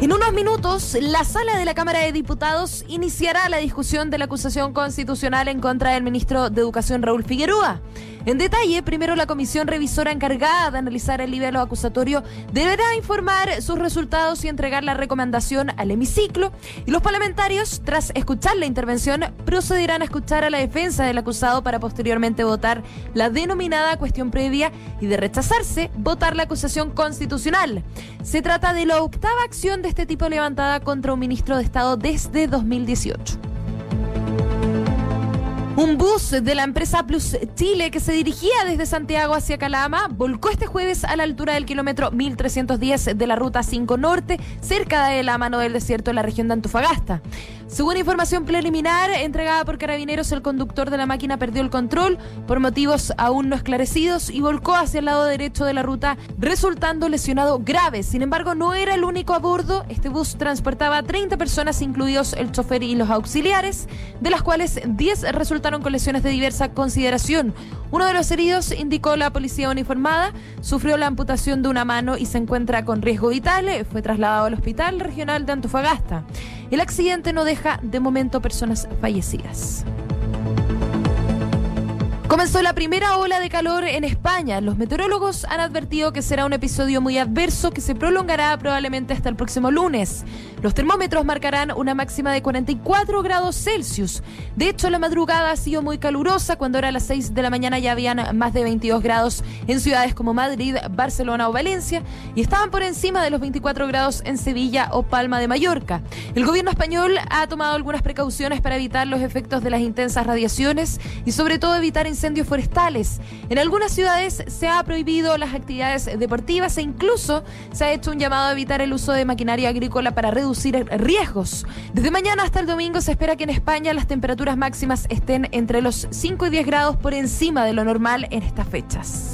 En unos minutos, la sala de la Cámara de Diputados iniciará la discusión de la acusación constitucional en contra del ministro de Educación Raúl Figueroa. En detalle, primero la comisión revisora encargada de analizar el libelo acusatorio deberá informar sus resultados y entregar la recomendación al hemiciclo. Y los parlamentarios, tras escuchar la intervención, procederán a escuchar a la defensa del acusado para posteriormente votar la denominada cuestión previa y de rechazarse, votar la acusación constitucional. Se trata de la octava acción de este tipo levantada contra un ministro de Estado desde 2018. Un bus de la empresa Plus Chile que se dirigía desde Santiago hacia Calama volcó este jueves a la altura del kilómetro 1310 de la ruta 5 Norte, cerca de la mano del desierto en la región de Antofagasta. Según información preliminar entregada por carabineros, el conductor de la máquina perdió el control por motivos aún no esclarecidos y volcó hacia el lado derecho de la ruta, resultando lesionado grave. Sin embargo, no era el único a bordo. Este bus transportaba 30 personas, incluidos el chofer y los auxiliares, de las cuales 10 resultaron con lesiones de diversa consideración. Uno de los heridos, indicó la policía uniformada, sufrió la amputación de una mano y se encuentra con riesgo vital. Fue trasladado al Hospital Regional de Antofagasta. El accidente no de momento personas fallecidas. Comenzó la primera ola de calor en España. Los meteorólogos han advertido que será un episodio muy adverso que se prolongará probablemente hasta el próximo lunes. Los termómetros marcarán una máxima de 44 grados Celsius. De hecho, la madrugada ha sido muy calurosa. Cuando era las 6 de la mañana ya habían más de 22 grados en ciudades como Madrid, Barcelona o Valencia y estaban por encima de los 24 grados en Sevilla o Palma de Mallorca. El gobierno español ha tomado algunas precauciones para evitar los efectos de las intensas radiaciones y sobre todo evitar incendios forestales. En algunas ciudades se ha prohibido las actividades deportivas e incluso se ha hecho un llamado a evitar el uso de maquinaria agrícola para reducir riesgos. Desde mañana hasta el domingo se espera que en España las temperaturas máximas estén entre los 5 y 10 grados por encima de lo normal en estas fechas.